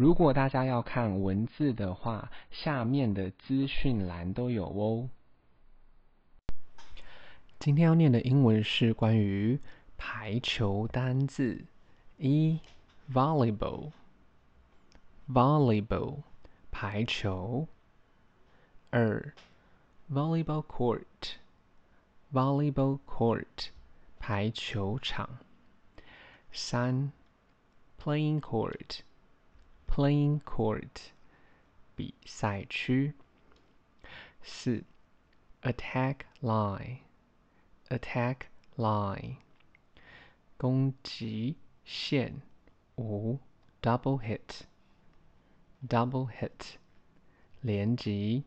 如果大家要看文字的话，下面的资讯栏都有哦。今天要念的英文是关于排球单字：一，volleyball，volleyball，排球；二，volleyball court，volleyball court，排球场；三，playing court。Playing court，比赛区。四，attack line，attack line，攻击线。五，double hit，double hit，连击。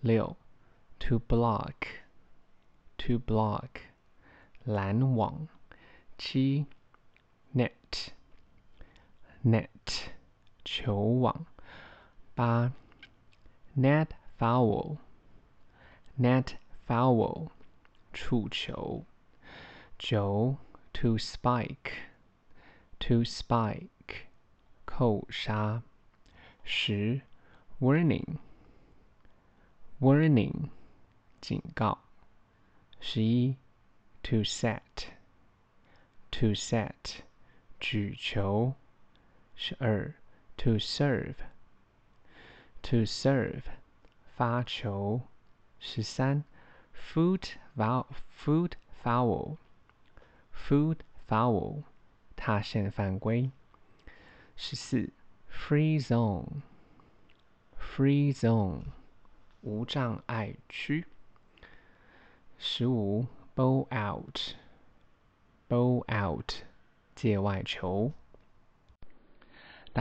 六，to block，to block，拦网。七，net，net。 球网，八，net foul，net foul，触球，九，to spike，to spike，扣杀，十，warning，warning，警告，十一，to set，to set，举球，十二。To serve, to serve，发球。十三，foot foul，foot foul，foot foul，踏线犯规。十四，free zone，free zone，无障碍区。十五，ball out，ball out，界外球。